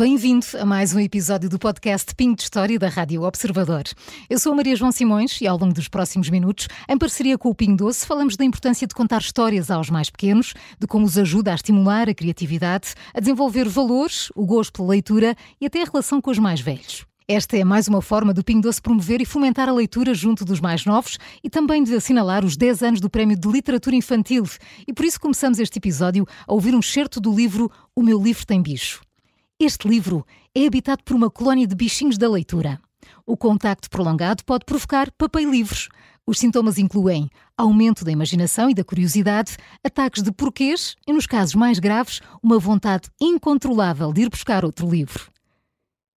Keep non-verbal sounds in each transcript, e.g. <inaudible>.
Bem-vindo a mais um episódio do podcast Pinho de História da Rádio Observador. Eu sou a Maria João Simões e ao longo dos próximos minutos, em parceria com o Pinho Doce, falamos da importância de contar histórias aos mais pequenos, de como os ajuda a estimular a criatividade, a desenvolver valores, o gosto pela leitura e até a relação com os mais velhos. Esta é mais uma forma do Pingo Doce promover e fomentar a leitura junto dos mais novos e também de assinalar os 10 anos do Prémio de Literatura Infantil. E por isso começamos este episódio a ouvir um certo do livro O Meu Livro Tem Bicho. Este livro é habitado por uma colónia de bichinhos da leitura. O contacto prolongado pode provocar livros. Os sintomas incluem aumento da imaginação e da curiosidade, ataques de porquês e, nos casos mais graves, uma vontade incontrolável de ir buscar outro livro.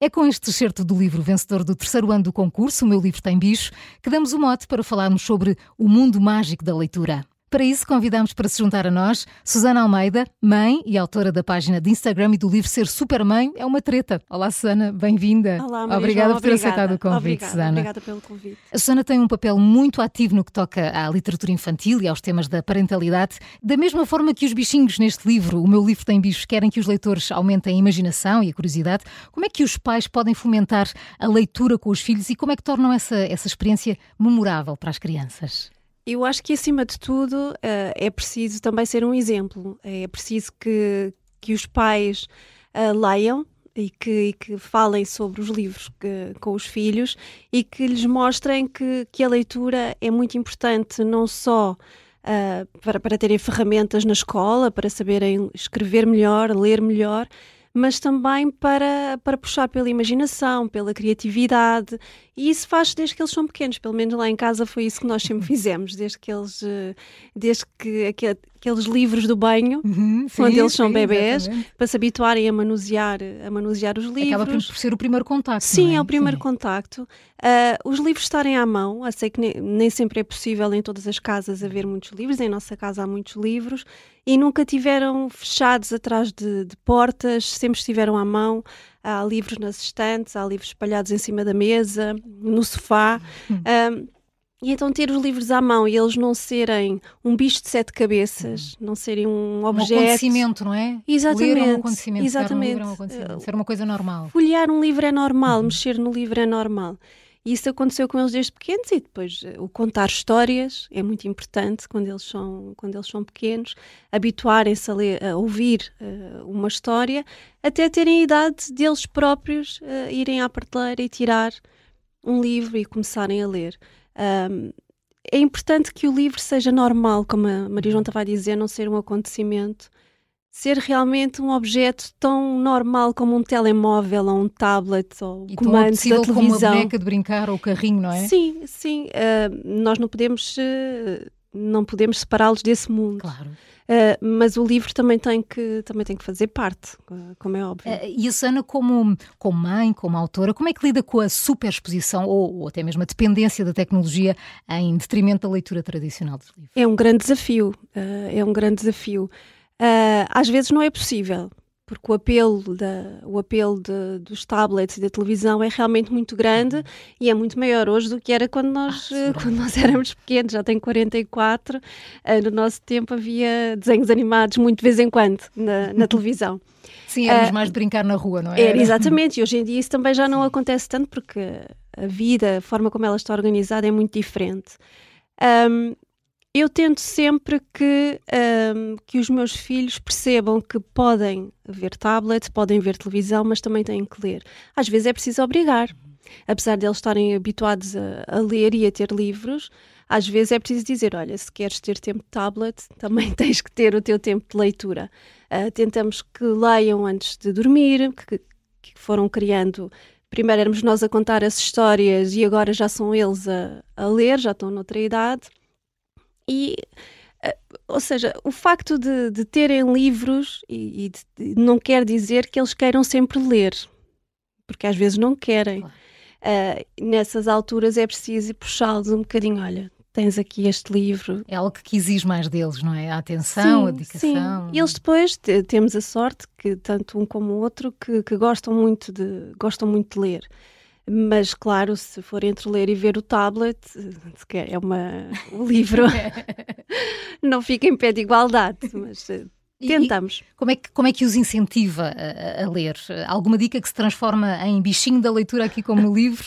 É com este excerto do livro vencedor do terceiro ano do concurso, O Meu Livro Tem Bicho, que damos o mote para falarmos sobre o mundo mágico da leitura. Para isso, convidamos para se juntar a nós Susana Almeida, mãe e autora da página de Instagram e do livro Ser Supermãe é uma treta. Olá, Susana, bem-vinda. Olá, Maria Obrigada João, por ter obrigada. aceitado o convite, obrigada, Susana. Obrigada pelo convite. A Susana tem um papel muito ativo no que toca à literatura infantil e aos temas da parentalidade, da mesma forma que os bichinhos neste livro, o meu livro tem bichos, querem que os leitores aumentem a imaginação e a curiosidade. Como é que os pais podem fomentar a leitura com os filhos e como é que tornam essa, essa experiência memorável para as crianças? Eu acho que, acima de tudo, eh, é preciso também ser um exemplo. É preciso que, que os pais eh, leiam e que, e que falem sobre os livros que- com os filhos e que lhes mostrem que, que a leitura é muito importante, não só eh, para, para terem ferramentas na escola, para saberem escrever melhor, ler melhor, mas também para, para puxar pela imaginação, pela criatividade. E isso faz desde que eles são pequenos, pelo menos lá em casa foi isso que nós sempre <laughs> fizemos, desde que eles, eh, desde que aque- aqueles livros do banho, Uhum, quando sim, eles são sim, bebés, exatamente. para se habituarem a manusear, a manusear os livros. Acaba por ser o primeiro contacto. Sim, não é o primeiro Sim. contacto. Ah, os livros estarem à mão, eu sei que nem, nem sempre é possível em todas as casas haver muitos livros, em nossa casa há muitos livros, e nunca tiveram fechados atrás de, de portas, sempre estiveram à mão. Há livros nas estantes, há livros espalhados em cima da mesa, no sofá. Hum. Ah, e então ter os livros à mão e eles não serem um bicho de sete cabeças, não serem um Um objeto. acontecimento, não é? Exatamente, Ler é um acontecimento, pegar um livro é um exatamente. acontecimento. Ser uma coisa normal. Folhear um livro é normal, Uhum. mexer no livro é normal. E isso aconteceu com eles desde pequenos e depois eh, o contar histórias é muito importante quando eles são, quando eles são pequenos, habituarem-se a, ler- a ouvir eh, uma história até terem a idade deles próprios eh, irem à prateleira e tirar um livro e começarem a ler. Ahm, é importante que o livro seja normal, como a Maria João estava a dizer, não ser um acontecimento, ser realmente um objeto tão normal como um telemóvel ou um tablet ou E tão comandos da apetecível como uma televisão. boneca de brincar ou o carrinho, não é? Sim, sim. ah, nós não podemos, ah, não podemos separá-los desse mundo. Claro. Ah, mas o livro também tem que, também tem que fazer parte, ah, como é óbvio. Eh, E a Susana, como, como mãe, como autora, como é que lida com a superexposição ou, ou até mesmo a dependência da tecnologia em detrimento da leitura tradicional dos livros? É um grande desafio. ah, é um grande desafio. Às vezes não é possível, porque o apelo, da, o apelo de- dos tablets e da televisão é realmente muito grande e é muito maior hoje do que era quando nós, Ah, eh, seguramente. quando nós <laughs> éramos pequenos. Já tenho 44. ah, no nosso tempo havia desenhos animados muito de vez em quando na, na televisão. <laughs> Sim, éramos Eh, mais de brincar na rua, não é? Era, <laughs> exatamente, e hoje em dia isso também já não acontece tanto porque a vida, a forma como ela está organizada é muito diferente. Ahm, eu tento sempre que, ahm, que os meus filhos percebam que podem ver tablet, podem ver televisão, mas também têm que ler. Às vezes é preciso obrigar. Apesar de eles estarem habituados a, a ler e a ter livros, às vezes é preciso dizer: olha, se queres ter tempo de tablet, <laughs> também tens que ter o teu tempo de leitura. Ah, tentamos que leiam antes de dormir, que, que foram criando. Primeiro éramos nós a contar as histórias e agora já são eles a, a ler, já estão noutra idade. E, ah, ou seja, o facto de, de terem livros e, e de- não quer dizer que eles queiram sempre ler, porque às vezes não querem. Claro. Ah, nessas alturas é preciso puxá-los um bocadinho. Olha, tens aqui este livro, É algo que exige mais deles, não é? A atenção, a dedicação. Sim. E eles depois te- temos a sorte que tanto um como o outro que, que gostam muito de gostam muito de ler. Mas claro, se for entre ler e ver o tablet, é uma o livro <laughs> não fica em pé de igualdade. Mas eh, Tentamos. E como, é que, como é que os incentiva a, a, ler? Alguma dica que se transforma em bichinho da leitura aqui como <laughs> livro?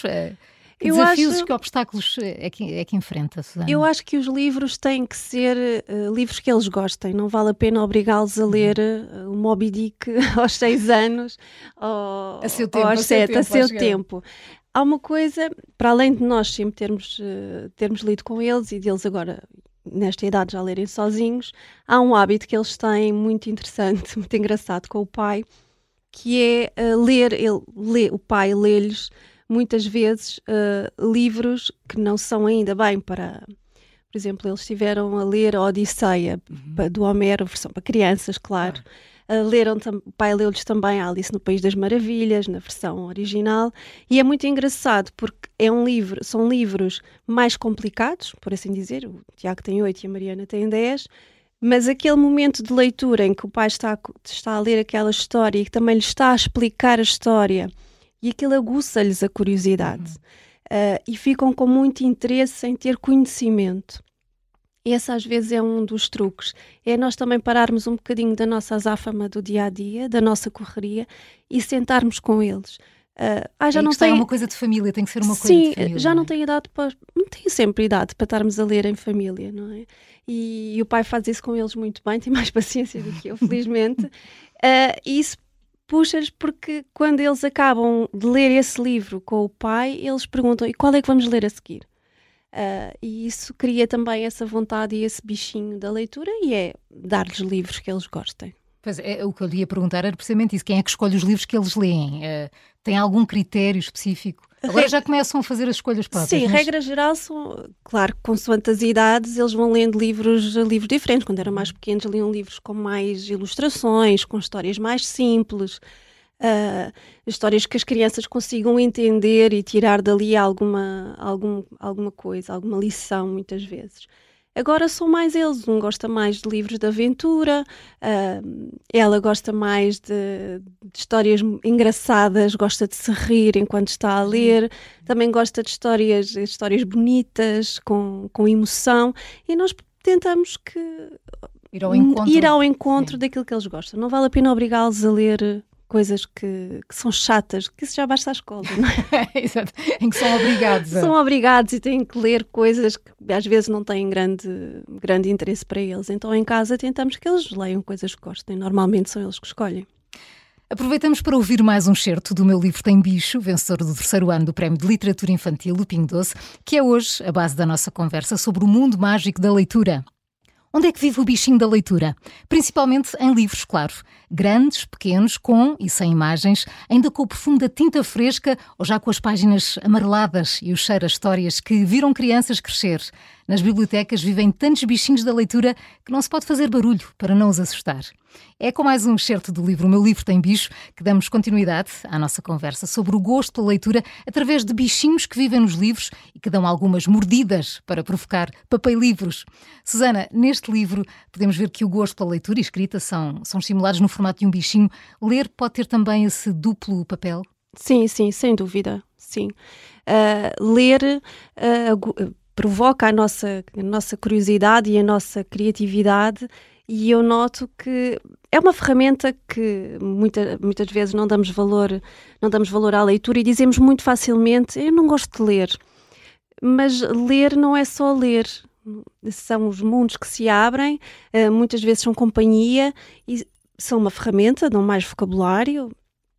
Que eu desafios, acho... que obstáculos é que, é que enfrenta, Susana? Eu acho que os livros têm que ser uh, livros que eles gostem. Não vale a pena obrigá-los a ler uh, o Moby Dick <laughs> aos seis anos ou, a seu tempo, ou aos sete, a seu tempo. Há uma coisa, para além de nós sempre termos, uh, termos lido com eles e deles agora nesta idade já lerem sozinhos, há um hábito que eles têm muito interessante, <laughs> muito engraçado com o pai, que é ler, ele, lê, o pai lê-lhes muitas vezes uh, livros que não são ainda bem para. Por exemplo, eles estiveram a ler a Odisseia uhum. do Homero, versão para crianças, claro. Uh, leram o pai leu-lhes também Alice no País das Maravilhas, na versão original, e é muito engraçado porque é um livro, são livros mais complicados, por assim dizer. O Tiago tem oito e a Mariana tem dez, mas aquele momento de leitura em que o pai está, está a ler aquela história e que também lhe está a explicar a história e aquilo aguça-lhes a curiosidade uh, e ficam com muito interesse em ter conhecimento. Esse às vezes é um dos truques. É nós também pararmos um bocadinho da nossa azáfama do dia a dia, da nossa correria e sentarmos com eles. Uh, ah, já não tem uma coisa de família, tem que ser uma coisa Sim, de família. já não, é? tem idade para. Não tem sempre idade para estarmos a ler em família, não é? E, e o pai faz isso com eles muito bem, tem mais <laughs> paciência do que eu, felizmente. uh, e isso puxa-lhes porque quando eles acabam de ler esse livro com o pai, eles perguntam: e qual é que vamos ler a seguir? Uh, e isso cria também essa vontade e esse bichinho da leitura e é dar-lhes livros que eles gostem. Pois é, o que eu lhe ia perguntar era precisamente isso: quem é que escolhe os livros que eles leem? Uh, tem algum critério específico? Agora já começam a fazer as escolhas próprias. Sim, mas... regra geral são, claro, consoante as idades, eles vão lendo livros, livros diferentes. Quando eram mais pequenos, liam livros com mais ilustrações, com histórias mais simples, uh, histórias que as crianças consigam entender e tirar dali alguma, algum, alguma coisa, alguma lição, muitas vezes. Agora são mais eles. Um gosta mais de livros de aventura, uh, ela gosta mais de, de, histórias engraçadas, gosta de se rir enquanto está a ler, também gosta de histórias, histórias bonitas, com, com emoção, e nós tentamos que ir ao encontro, ir ao encontro daquilo que eles gostam. Não vale a pena obrigá-los a ler coisas que, que, são chatas, que isso já basta à escola, não é? <laughs> Exato, em que são obrigados. A... São obrigados e têm que ler coisas que às vezes não têm grande, grande interesse para eles. Então em casa tentamos que eles leiam coisas que gostem. Normalmente são eles que escolhem. Aproveitamos para ouvir mais um certo do meu livro Tem Bicho, vencedor do terceiro ano do Prémio de Literatura Infantil, o Pingo Doce, que é hoje a base da nossa conversa sobre o mundo mágico da leitura. Onde é que vive o bichinho da leitura? Principalmente em livros, claro. Grandes, pequenos, com e sem imagens, ainda com o perfume da tinta fresca ou já com as páginas amareladas e o cheiro a histórias que viram crianças crescer. Nas bibliotecas vivem tantos bichinhos da leitura que não se pode fazer barulho para não os assustar. É com mais um excerto do livro O Meu Livro Tem Bicho que damos continuidade à nossa conversa sobre o gosto pela leitura através de bichinhos que vivem nos livros e que dão algumas mordidas para provocar papel-livros. Susana, neste livro podemos ver que o gosto pela leitura e escrita são, são estimulados no formato de um bichinho. Ler pode ter também esse duplo papel? Sim, sim, sem dúvida, sim. Uh, ler uh, provoca a nossa, a nossa curiosidade e a nossa criatividade e eu noto que é uma ferramenta que muita, muitas vezes não damos valor não damos valor à leitura e dizemos muito facilmente eu não gosto de ler mas ler não é só ler são os mundos que se abrem uh, muitas vezes são companhia e são uma ferramenta dão mais vocabulário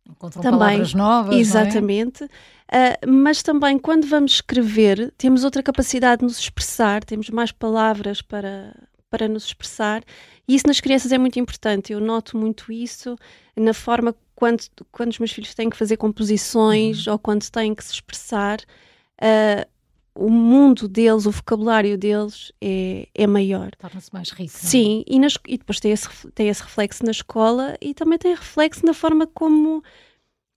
Encontram também, palavras novas. É? Exatamente. É? Uh, mas também, quando vamos escrever, temos outra capacidade de nos expressar, temos mais palavras para, para nos expressar. E isso nas crianças é muito importante. Eu noto muito isso na forma quando, quando os meus filhos têm que fazer composições uhum. ou quando têm que se expressar. Uh, o mundo deles, o vocabulário deles é, é maior. Torna-se mais rico. É? Sim, e, nas, e, depois tem esse, tem esse reflexo na escola e também tem reflexo na forma como,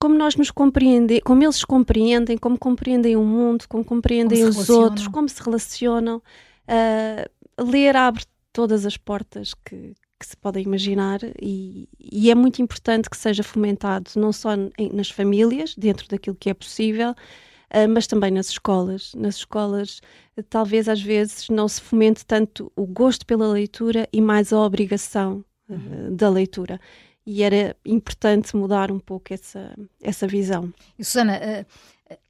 como nós nos compreendemos, como eles compreendem, como compreendem o mundo, como compreendem como os outros, como se relacionam. Uh, ler abre todas as portas que, que se podem imaginar e, e, é muito importante que seja fomentado não só em, nas famílias, dentro daquilo que é possível, ah, mas também nas escolas. Nas escolas, talvez às vezes não se fomente tanto o gosto pela leitura e mais a obrigação. uh, da leitura. E era importante mudar um pouco essa, essa visão. E Susana, uh,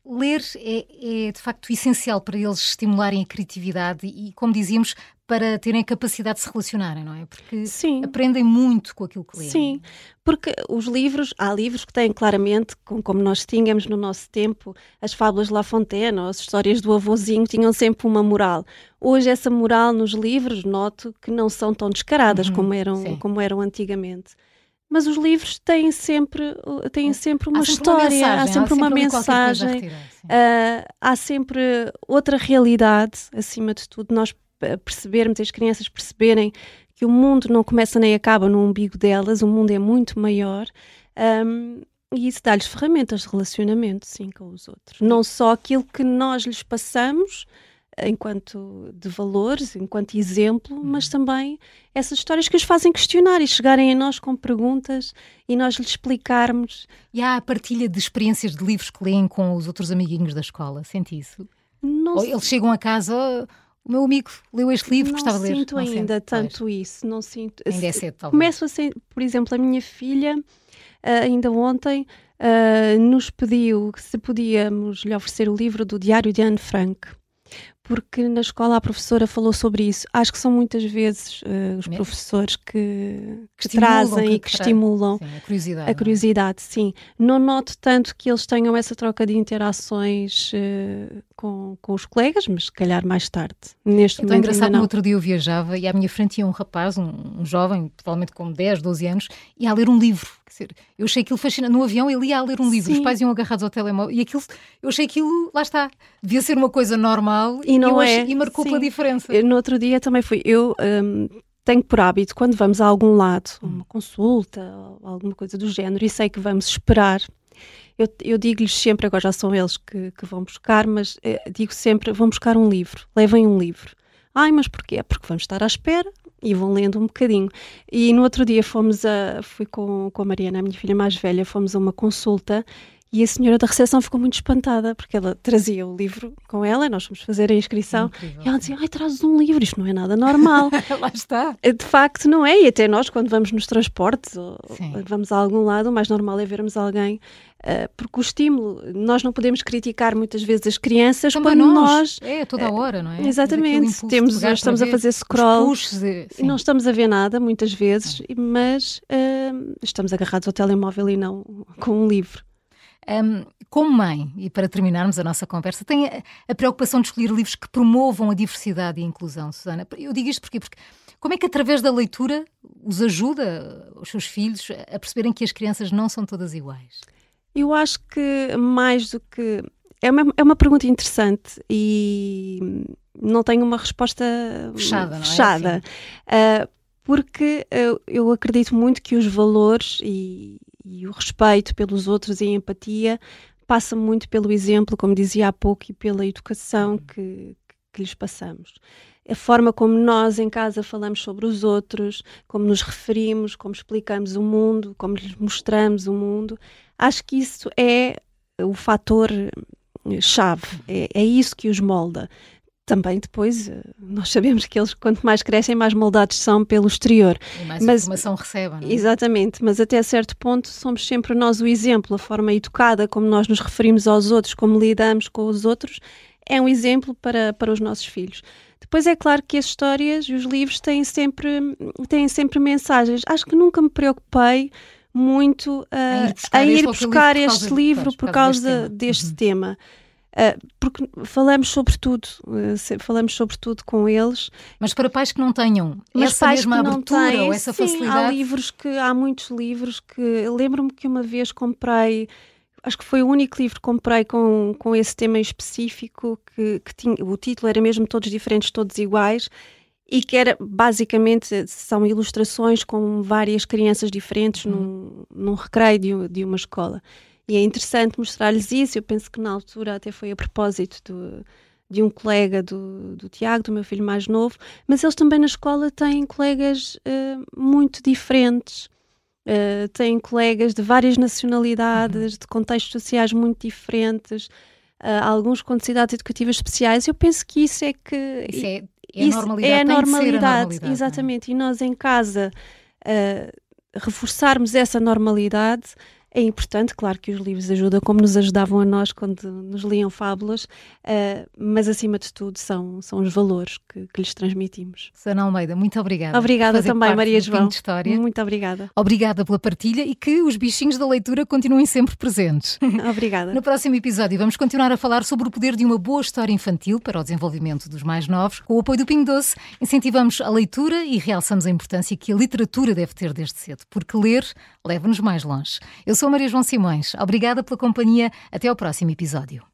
ler é, é, de facto essencial para eles estimularem a criatividade e, como dizíamos, para terem a capacidade de se relacionarem, não é? Porque Sim. aprendem muito com aquilo que leem. Sim, porque os livros, há livros que têm claramente, como nós tínhamos no nosso tempo, as fábulas de La Fontaine ou as histórias do avôzinho tinham sempre uma moral. Hoje essa moral nos livros, noto que não são tão descaradas uhum, como, eram, como eram antigamente mas os livros têm sempre, têm sempre uma há sempre história, uma mensagem, há sempre há uma mensagem, uh, há sempre outra realidade, acima de tudo, nós percebermos, as crianças perceberem que o mundo não começa nem acaba no umbigo delas, o mundo é muito maior. Um, e isso dá-lhes ferramentas de relacionamento, sim, com os outros. Não só aquilo que nós lhes passamos, enquanto de valores, enquanto exemplo, mas uhum. também essas histórias que os fazem questionar e chegarem a nós com perguntas e nós lhes explicarmos. E há a partilha de experiências de livros que leem com os outros amiguinhos da escola, sente isso? Não Ou eles chegam a casa, o meu amigo leu este livro, não gostava de ler. Sinto não sinto ainda tanto pois. isso, não sinto. Ainda é cedo, talvez. Começo a ser, por exemplo, a minha filha, uh, ainda ontem, uh, nos pediu se podíamos lhe oferecer o livro do Diário de Anne Frank porque na escola a professora falou sobre isso. Acho que são muitas vezes uh, os Mesmo? professores que, que, trazem que, e que, estimulam sim, a curiosidade. A curiosidade, não? sim. Não noto tanto que eles tenham essa troca de interações uh, com, com os colegas, mas se calhar mais tarde. Neste é momento. engraçado, no outro dia eu viajava e à minha frente ia um rapaz, um, um jovem, provavelmente com 10, 12 anos, e a ler um livro dizer, eu achei aquilo fascinante. No avião ele ia a ler um livro, Sim. os pais iam agarrados ao telemóvel e aquilo, eu achei aquilo, lá está, devia ser uma coisa normal e, não é. Achei, e marcou Sim. pela diferença. Eu, no outro dia também fui, eu um, tenho por hábito, quando vamos a algum lado, uma consulta, alguma coisa do género, e sei que vamos esperar, eu, eu digo-lhes sempre, agora já são eles que, que vão buscar, mas eh, digo sempre: vão buscar um livro, levem um livro. Ai, mas porquê? Porque vamos estar à espera, e vão lendo um bocadinho. E no outro dia fomos a, fui com, com a Mariana, a minha filha mais velha, fomos a uma consulta e a senhora da recepção ficou muito espantada, porque ela trazia o livro com ela, nós fomos fazer a inscrição, Incrível. e ela dizia, ai, trazes um livro, isto não é nada normal. <laughs> Lá está. Eh, de facto não é, e até nós quando vamos nos transportes, ou Sim. vamos a algum lado, o mais normal é vermos alguém, uh, porque o estímulo, nós não podemos criticar muitas vezes as crianças Também quando nós... É, toda a eh, hora, não é? Exatamente, temos, estamos a fazer scroll, e não estamos a ver nada muitas vezes, mas uh, estamos agarrados ao telemóvel e não com um livro. Um, como mãe, e para terminarmos a nossa conversa, tem a, a, preocupação de escolher livros que promovam a diversidade e a inclusão, Susana. Eu digo isto porque, porque como é que através da leitura os ajuda, os seus filhos, a perceberem que as crianças não são todas iguais? Eu acho que mais do que. É uma, é uma pergunta interessante e não tenho uma resposta fechada. fechada. É? Uh, porque uh, eu acredito muito que os valores e, e o respeito pelos outros e a empatia passa muito pelo exemplo, como dizia há pouco, e pela educação que, que lhes passamos. A forma como nós em casa falamos sobre os outros, como nos referimos, como explicamos o mundo, como lhes mostramos o mundo, acho que isso é o fator chave, é, é isso que os molda também depois eh, nós sabemos que eles quanto mais crescem mais moldados são pelo exterior e mais mas, informação recebem não é? exatamente mas até certo ponto somos sempre nós o exemplo a forma educada como nós nos referimos aos outros como lidamos com os outros é um exemplo para, para os nossos filhos depois é claro que as histórias e os livros têm sempre têm sempre mensagens acho que nunca me preocupei muito uh, a ir buscar, este livro por causa, deste, uhum. tema. Uh, porque falamos sobre tudo, uh, falamos sobre tudo com eles. Mas para pais que não tenham Mas essa mesma abertura têm, ou essa sim, facilidade. Há livros que há muitos livros que lembro-me que uma vez comprei, acho que foi o único livro que comprei com, com esse tema específico, que, que tinha, o título era mesmo Todos Diferentes, Todos Iguais. E que era basicamente são ilustrações com várias crianças diferentes num, num recreio de, de uma escola. E é interessante mostrar-lhes isso. Eu penso que na altura até foi a propósito do, de um colega do, do Tiago, do meu filho mais novo, mas eles também na escola têm colegas uh, muito diferentes. Uh, têm colegas de várias nacionalidades, uhum. de contextos sociais muito diferentes, uh, alguns com necessidades educativas especiais. Eu penso que isso é que. Isso é, é a normalidade. É a normalidade, a normalidade exatamente. É? E nós em casa reforçarmos essa normalidade é importante, claro que os livros ajudam, como nos ajudavam a nós quando nos liam fábulas, uh, mas acima de tudo são, são os valores que, que lhes transmitimos. Sana Almeida, muito obrigada. Obrigada também, Maria João. História. Muito obrigada. Obrigada pela partilha e que os bichinhos da leitura continuem sempre presentes. <laughs> Obrigada. no próximo episódio vamos continuar a falar sobre o poder de uma boa história infantil para o desenvolvimento dos mais novos. Com o apoio do Pingo Doce, incentivamos a leitura e realçamos a importância que a literatura deve ter desde cedo, porque ler leva-nos mais longe. Eu sou Maria João Simões. Obrigada pela companhia. Até ao próximo episódio.